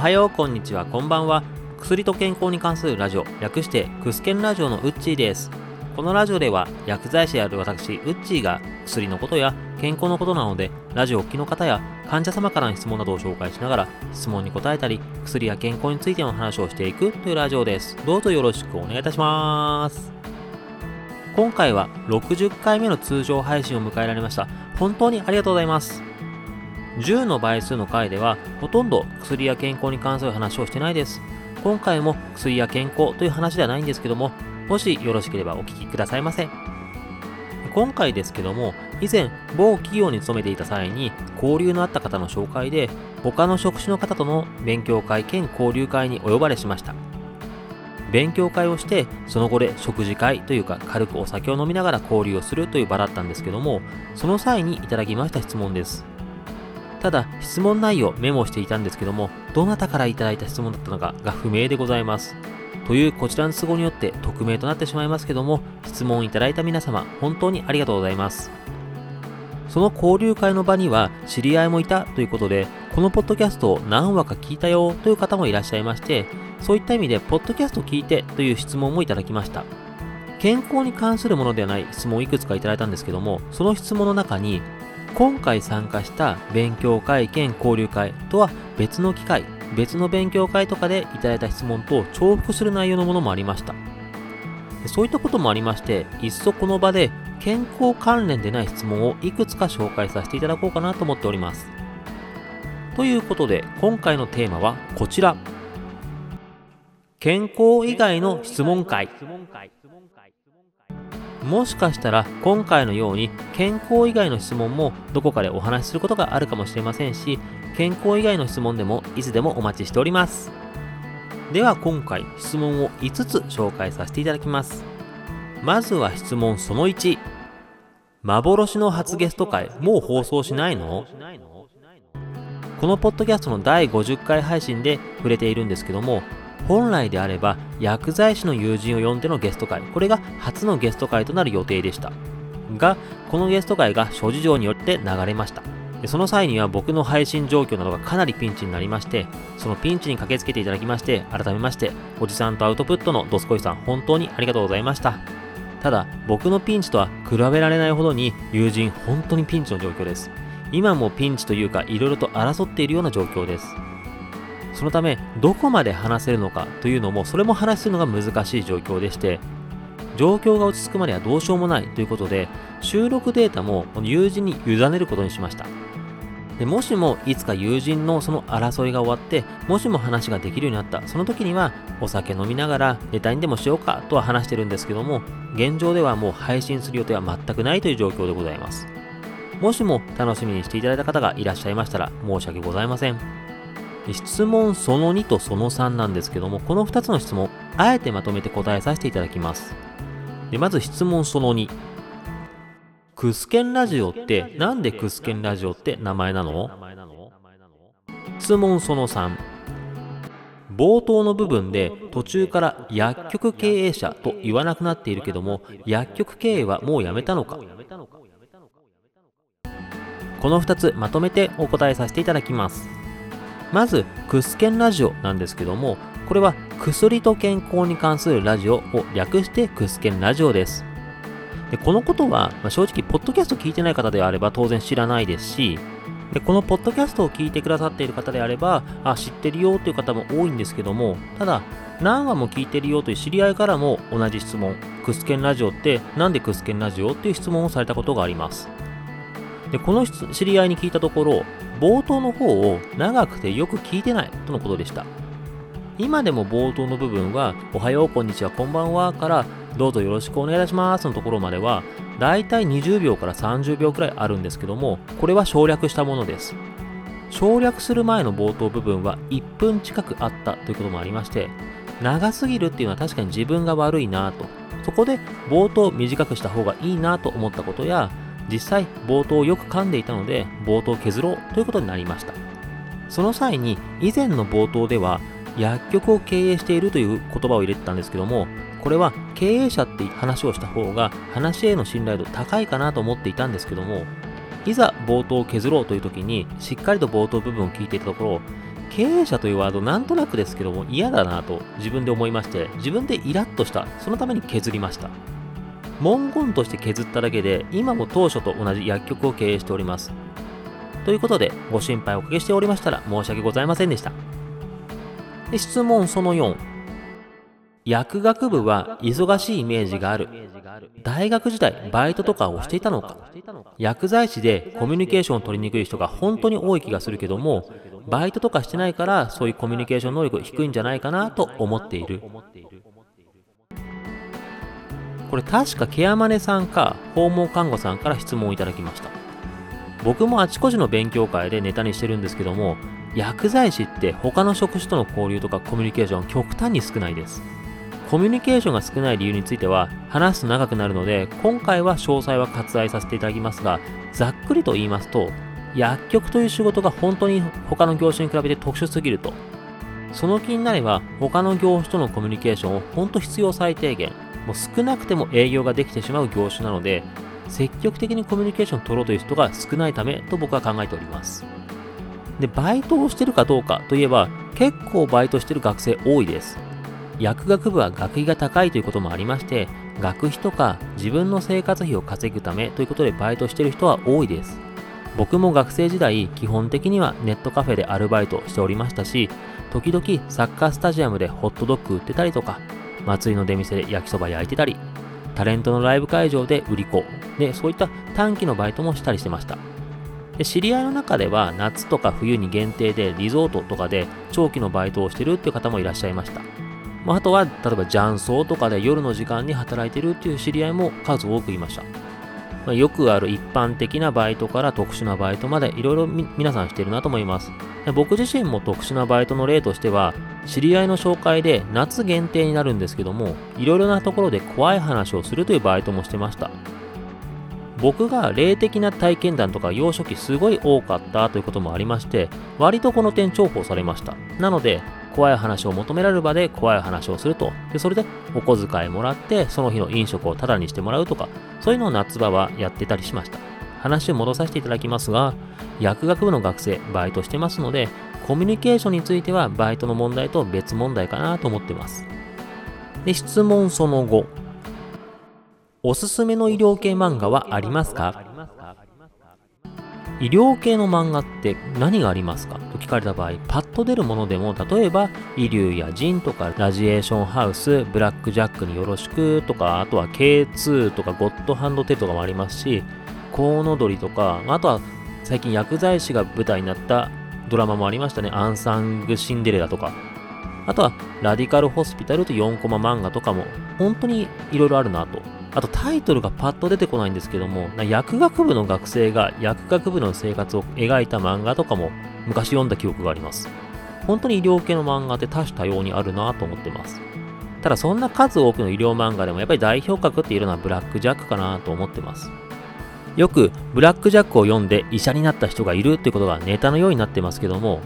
はよう、こんにちは、こんばんは。薬と健康に関するラジオ、略してクスケンラジオのウッチーです。このラジオでは薬剤師である私、ウッチーが薬のことや健康のことなので、ラジオをお聞きの方や患者様からの質問などを紹介しながら、質問に答えたり、薬や健康についての話をしていくというラジオです。どうぞよろしくお願いいたします。今回は60回目の通常配信を迎えられました。本当にありがとうございます。10の倍数の回では、ほとんど薬や健康に関する話をしてないです。今回も薬や健康という話ではないんですけども、もしよろしければお聞きくださいませ。今回ですけども、以前、某企業に勤めていた際に、交流のあった方の紹介で、他の職種の方との勉強会兼交流会にお呼ばれしました。勉強会をして、その後で食事会というか、軽くお酒を飲みながら交流をするという場だったんですけども、その際にいただきました質問です。ただ、質問内容メモしていたんですけども、どなたからいただいた質問だったのかが不明でございます。というこちらの都合によって匿名となってしまいますけども、質問いただいた皆様、本当にありがとうございます。その交流会の場には知り合いもいたということで、このポッドキャストを何話か聞いたよという方もいらっしゃいまして、そういった意味で、ポッドキャスト聞いてという質問もいただきました。健康に関するものではない質問をいくつかいただいたんですけども、その質問の中に、今回参加した勉強会兼交流会とは別の機会、別の勉強会とかでいただいた質問と重複する内容のものもありました。そういったこともありまして、いっそこの場で健康関連でない質問をいくつか紹介させていただこうかなと思っております。ということで、今回のテーマはこちら。健康以外の質問会。もしかしたら今回のように健康以外の質問もどこかでお話しすることがあるかもしれませんし、健康以外の質問でもいつでもお待ちしております。では今回質問を5つ紹介させていただきます。まずは質問その1。幻の初ゲスト会もう放送しないの？このポッドキャストの第50回配信で触れているんですけども、本来であれば薬剤師の友人を呼んでのゲスト会、これが初のゲスト会となる予定でした。が、このゲスト会が諸事情によって流れました。その際には僕の配信状況などがかなりピンチになりまして、そのピンチに駆けつけていただきまして、改めまして、おじさんとアウトプットのドスコイさん、本当にありがとうございました。ただ、僕のピンチとは比べられないほどに友人、本当にピンチの状況です。今もピンチというか、いろいろと争っているような状況です。そのため、どこまで話せるのかというのも、それも話するのが難しい状況でして、状況が落ち着くまではどうしようもないということで、収録データも友人に委ねることにしました。でもしもいつか友人のその争いが終わって、もしも話ができるようになった、その時にはお酒飲みながらネタにでもしようかとは話してるんですけども、現状ではもう配信する予定は全くないという状況でございます。もしも楽しみにしていただいた方がいらっしゃいましたら申し訳ございません。質問その2とその3なんですけども、この2つの質問、あえてまとめて答えさせていただきます。でまず質問その2。クスケンラジオって、なんでクスケンラジオって名前なの？質問その3。冒頭の部分で途中から薬局経営者と言わなくなっているけども、薬局経営はもうやめたのかこの2つまとめてお答えさせていただきます。まず、クスケンラジオなんですけども、これは薬と健康に関するラジオを略してクスケンラジオです。でこのことは、まあ、正直、ポッドキャスト聞いてない方であれば当然知らないですし、でこのポッドキャストを聞いてくださっている方であれば、あ、知ってるよという方も多いんですけども、ただ、何話も聞いてるよという知り合いからも同じ質問、クスケンラジオってなんでクスケンラジオっていう質問をされたことがあります。で、この知り合いに聞いたところ、冒頭の方を長くてよく聞いてないとのことでした。今でも冒頭の部分は、おはよう、こんにちは、こんばんはから、どうぞよろしくお願いいたしますのところまでは、だいたい20秒から30秒くらいあるんですけども、これは省略したものです。省略する前の冒頭部分は1分近くあったということもありまして、長すぎるっていうのは確かに自分が悪いなと。そこで冒頭短くした方がいいなと思ったことや、実際冒頭をよく噛んでいたので冒頭削ろうということになりました。その際に以前の冒頭では薬局を経営しているという言葉を入れてたんですけどもこれは経営者って話をした方が話への信頼度高いかなと思っていたんですけどもいざ冒頭を削ろうという時にしっかりと冒頭部分を聞いていたところ経営者というワードなんとなくですけども嫌だなと自分で思いまして自分でイラッとした。そのために削りました。文言として削っただけで今も当初と同じ薬局を経営しております。ということでご心配おかけしておりましたら申し訳ございませんでした。で質問その4薬学部は忙しいイメージがある。大学時代バイトとかをしていたのか。薬剤師でコミュニケーションを取りにくい人が本当に多い気がするけどもバイトとかしてないからそういうコミュニケーション能力低いんじゃないかなと思っている。これ確かケアマネさんか訪問看護さんから質問をいただきました。僕もあちこちの勉強会でネタにしてるんですけども薬剤師って他の職種との交流とかコミュニケーション極端に少ないです。コミュニケーションが少ない理由については話すと長くなるので今回は詳細は割愛させていただきますがざっくりと言いますと薬局という仕事が本当に他の業種に比べて特殊すぎると。その気になれば他の業種とのコミュニケーションを本当必要最低限もう少なくても営業ができてしまう業種なので積極的にコミュニケーションを取ろうという人が少ないためと僕は考えております。でバイトをしてるかどうかといえば結構バイトしてる学生多いです。薬学部は学費が高いということもありまして学費とか自分の生活費を稼ぐためということでバイトしてる人は多いです。僕も学生時代基本的にはネットカフェでアルバイトしておりましたし時々サッカースタジアムでホットドッグ売ってたりとか祭りの出店で焼きそば焼いてたりタレントのライブ会場で売り子でそういった短期のバイトもしたりしてましたで知り合いの中では夏とか冬に限定でリゾートとかで長期のバイトをしてるっていう方もいらっしゃいましたまあ、あとは、例えば雀荘とかで夜の時間に働いてるっていう知り合いも数多くいました。まあ、よくある一般的なバイトから特殊なバイトまでいろいろ皆さんしてるなと思います。僕自身も特殊なバイトの例としては、知り合いの紹介で夏限定になるんですけども、いろいろなところで怖い話をするというバイトもしてました。僕が霊的な体験談とか幼少期すごい多かったということもありまして、割とこの点重宝されました。なので、怖い話を求められる場で怖い話をすると。で、それでお小遣いもらって、その日の飲食をタダにしてもらうとか、そういうのを夏場はやってたりしました。話を戻させていただきますが、薬学部の学生、バイトしてますので、コミュニケーションについてはバイトの問題と別問題かなと思ってます。で、質問その後。おすすめの医療系漫画はありますか？医療系の漫画って何がありますか？と聞かれた場合、パッと出るものでも、例えば、イリュウやジンとか、ラジエーションハウス、ブラックジャックによろしくとか、あとは K2 とか、ゴッドハンドテとかもありますし、コウノドリとか、あとは最近薬剤師が舞台になったドラマもありましたね。アンサング・シンデレラとか。あとは、ラディカル・ホスピタルと4コマ漫画とかも、本当にいろいろあるなとあとタイトルがパッと出てこないんですけども、薬学部の学生が薬学部の生活を描いた漫画とかも昔読んだ記憶があります。本当に医療系の漫画って多種多様にあるなと思ってます。ただそんな数多くの医療漫画でもやっぱり代表格っていうのはブラックジャックかなと思ってます。よくブラックジャックを読んで医者になった人がいるってことがネタのようになってますけども、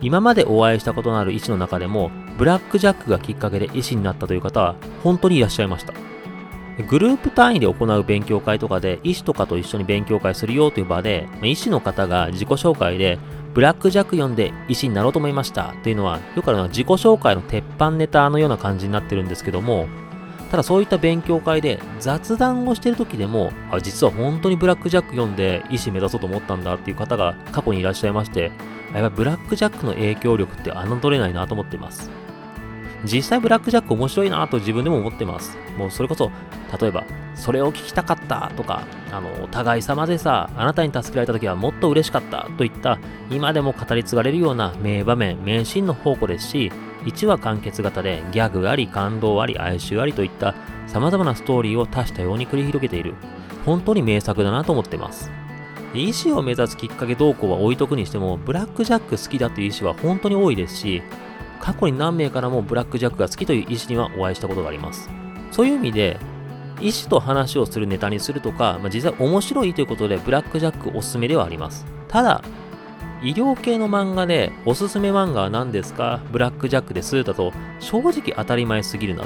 今までお会いしたことのある医師の中でも、ブラックジャックがきっかけで医師になったという方は本当にいらっしゃいました。グループ単位で行う勉強会とかで、医師とかと一緒に勉強会するよという場で、医師の方が自己紹介で、ブラックジャック読んで医師になろうと思いましたというのは、よくあるのは自己紹介の鉄板ネタのような感じになってるんですけども、ただそういった勉強会で雑談をしてる時でも、あ実は本当にブラックジャック読んで医師目指そうと思ったんだっていう方が過去にいらっしゃいまして、やっぱりブラックジャックの影響力って侮れないなと思っています。実際ブラックジャック面白いなと自分でも思ってます。もうそれこそ、例えば、それを聞きたかったとか、あの、お互い様でさ、あなたに助けられた時はもっと嬉しかったといった、今でも語り継がれるような名場面、名シーンの宝庫ですし、1話完結型でギャグあり、感動あり、哀愁ありといった様々なストーリーを多種多様に繰り広げている、本当に名作だなと思ってます。医師を目指すきっかけ動向は置いとくにしても、ブラックジャック好きだという医師は本当に多いですし、過去に何名からもブラックジャックが好きという医師にはお会いしたことがあります。そういう意味で、医師と話をするネタにするとか、まあ、実際面白いということでブラックジャックおすすめではあります。ただ、医療系の漫画でおすすめ漫画は何ですか？ブラックジャックですだと正直当たり前すぎるな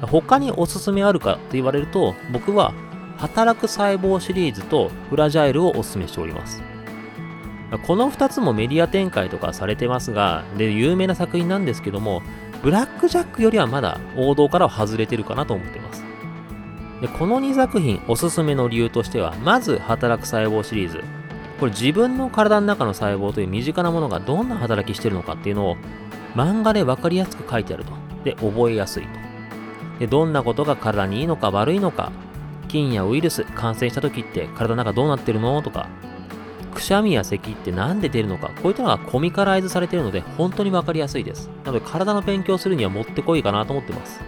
と。他におすすめあるかと言われると僕は働く細胞シリーズとフラジャイルをおすすめしております。この2つもメディア展開とかされてますが、で、有名な作品なんですけども、ブラックジャックよりはまだ王道からは外れてるかなと思ってます。で、この2作品おすすめの理由としては、まず働く細胞シリーズ。これ自分の体の中の細胞という身近なものがどんな働きしてるのかっていうのを漫画で分かりやすく書いてあると。で、覚えやすいと。で、どんなことが体にいいのか悪いのか、菌やウイルス感染した時って体の中どうなってるのとか、くしゃみや咳って何で出るのか、こういったのがコミカライズされているので本当に分かりやすいです。なので体の勉強するにはもってこいかなと思ってます。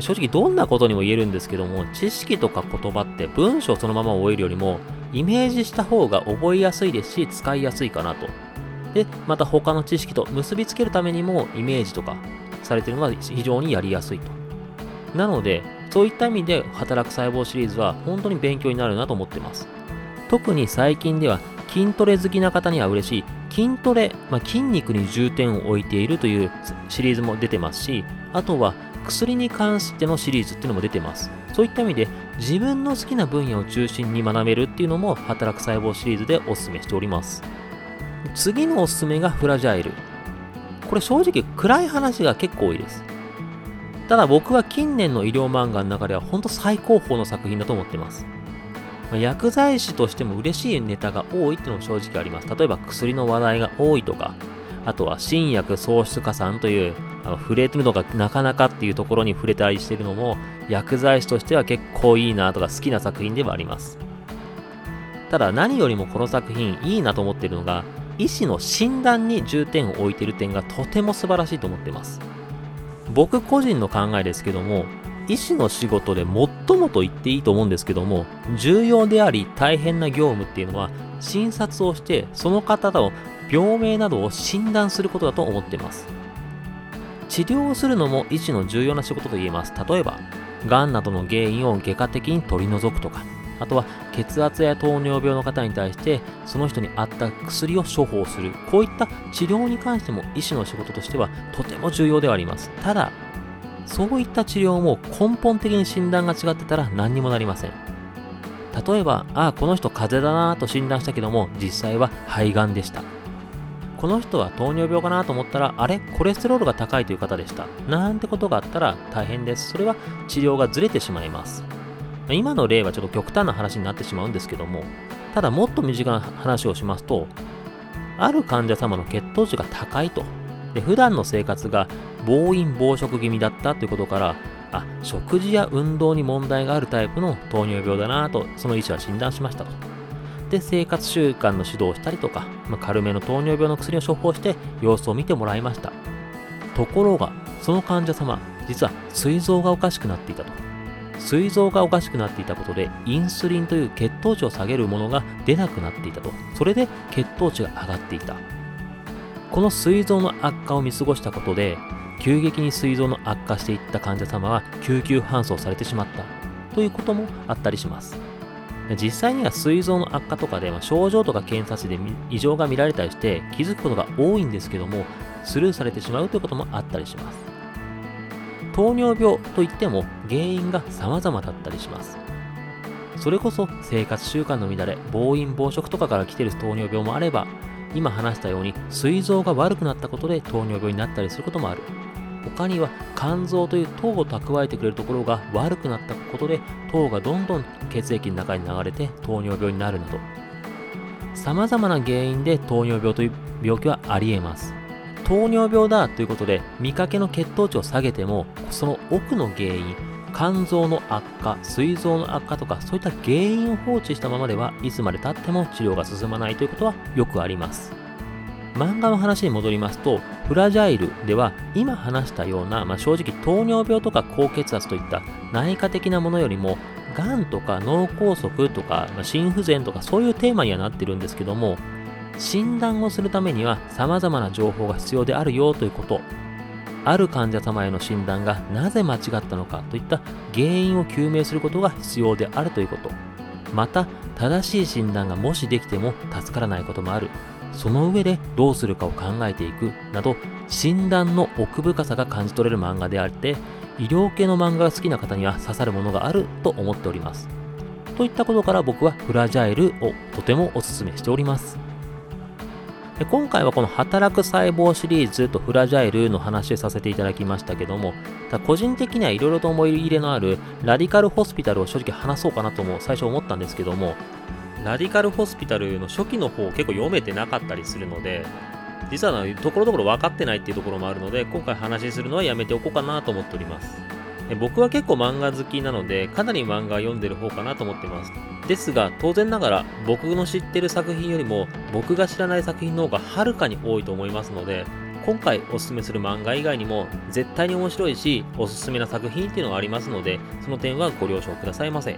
正直どんなことにも言えるんですけども、知識とか言葉って文章そのまま覚えるよりも、イメージした方が覚えやすいですし、使いやすいかなと。で、また他の知識と結びつけるためにも、イメージとかされているのが非常にやりやすいと。なので、そういった意味で働く細胞シリーズは本当に勉強になるなと思ってます。特に最近では筋トレ好きな方には嬉しい筋トレ、まあ、筋肉に重点を置いているというシリーズも出てますし、あとは薬に関してのシリーズっていうのも出てます。そういった意味で自分の好きな分野を中心に学べるっていうのも働く細胞シリーズでお勧めしております。次のおすすめがフラジャイル。これ正直暗い話が結構多いです。ただ僕は近年の医療漫画の中では本当最高峰の作品だと思ってます。薬剤師としても嬉しいネタが多いっていうのも正直あります。例えば薬の話題が多いとか、あとは新薬喪失加算という、あの触れてるのがなかなかっていうところに触れたりしてるのも、薬剤師としては結構いいなとか好きな作品ではあります。ただ何よりもこの作品いいなと思ってるのが、医師の診断に重点を置いている点がとても素晴らしいと思ってます。僕個人の考えですけども、医師の仕事で最もと言っていいと思うんですけども、重要であり大変な業務っていうのは、診察をして、その方の病名などを診断することだと思っています。治療をするのも医師の重要な仕事と言えます。例えば、癌などの原因を外科的に取り除くとか、あとは血圧や糖尿病の方に対してその人に合った薬を処方するこういった治療に関しても医師の仕事としてはとても重要ではありますただそういった治療も根本的に診断が違ってたら何にもなりません例えばああこの人風邪だなと診断したけども実際は肺がんでしたこの人は糖尿病かなと思ったら、あれ？コレステロールが高いという方でした。なんてことがあったら大変です。それは治療がずれてしまいます。今の例はちょっと極端な話になってしまうんですけども、ただもっと身近な話をしますと、ある患者様の血糖値が高いと。で普段の生活が暴飲暴食気味だったということから、あ、食事や運動に問題があるタイプの糖尿病だなと、その医師は診断しましたと。で、生活習慣の指導をしたりとか、まあ、軽めの糖尿病の薬を処方して様子を見てもらいました。ところが、その患者様、実は膵臓がおかしくなっていたと。膵臓がおかしくなっていたことで、インスリンという血糖値を下げるものが出なくなっていたと。それで血糖値が上がっていた。この膵臓の悪化を見過ごしたことで、急激に膵臓の悪化していった患者様は救急搬送されてしまったということもあったりします。実際には膵臓の悪化とかで、ま症状とか検査値で異常が見られたりして気づくことが多いんですけども、スルーされてしまうということもあったりします。糖尿病といっても原因が様々だったりします。それこそ生活習慣の乱れ、暴飲暴食とかから来てる糖尿病もあれば、今話したように膵臓が悪くなったことで糖尿病になったりすることもある。他には肝臓という糖を蓄えてくれるところが悪くなったことで糖がどんどん血液の中に流れて糖尿病になるなど様々な原因で糖尿病という病気はあり得ます。糖尿病だということで見かけの血糖値を下げてもその奥の原因肝臓の悪化膵臓の悪化とかそういった原因を放置したままではいつまでたっても治療が進まないということはよくあります漫画の話に戻りますとフラジャイルでは今話したような、まあ、正直糖尿病とか高血圧といった内科的なものよりもがんとか脳梗塞とか、まあ、心不全とかそういうテーマにはなってるんですけども診断をするためには様々な情報が必要であるよということ。ある患者様への診断がなぜ間違ったのかといった原因を究明することが必要であるということ。また、正しい診断がもしできても助からないこともある。その上でどうするかを考えていくなど、診断の奥深さが感じ取れる漫画であって、医療系の漫画が好きな方には刺さるものがあると思っております。といったことから僕はフラジャイルをとてもお勧めしております。今回はこの働く細胞シリーズとフラジャイルの話させていただきましたけども、個人的にはいろいろと思い入れのあるラディカルホスピタルを正直話そうかなとも最初思ったんですけども、ラディカルホスピタルの初期の方を結構読めてなかったりするので、実はところどころ分かってないっていうところもあるので、今回話するのはやめておこうかなと思っております。僕は結構漫画好きなので、かなり漫画読んでる方かなと思ってます。ですが、当然ながら僕の知ってる作品よりも僕が知らない作品の方がはるかに多いと思いますので、今回おすすめする漫画以外にも絶対に面白いし、おすすめな作品っていうのがありますので、その点はご了承くださいませ。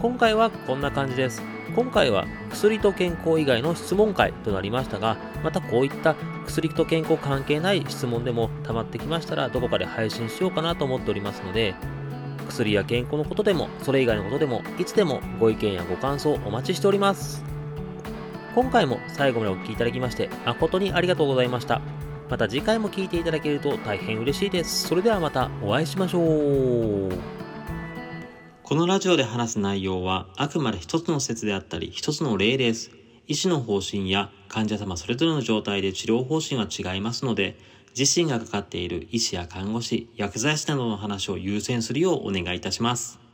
今回はこんな感じです。今回は薬と健康以外の質問会となりましたが、またこういった薬と健康関係ない質問でも溜まってきましたら、どこかで配信しようかなと思っておりますので、薬や健康のことでも、それ以外のことでも、いつでもご意見やご感想お待ちしております。今回も最後までお聴きいただきまして誠にありがとうございました。また次回も聴いていただけると大変嬉しいです。それではまたお会いしましょう。このラジオで話す内容はあくまで一つの説であったり一つの例です。医師の方針や患者様それぞれの状態で治療方針は違いますので、自身がかかっている医師や看護師、薬剤師などの話を優先するようお願いいたします。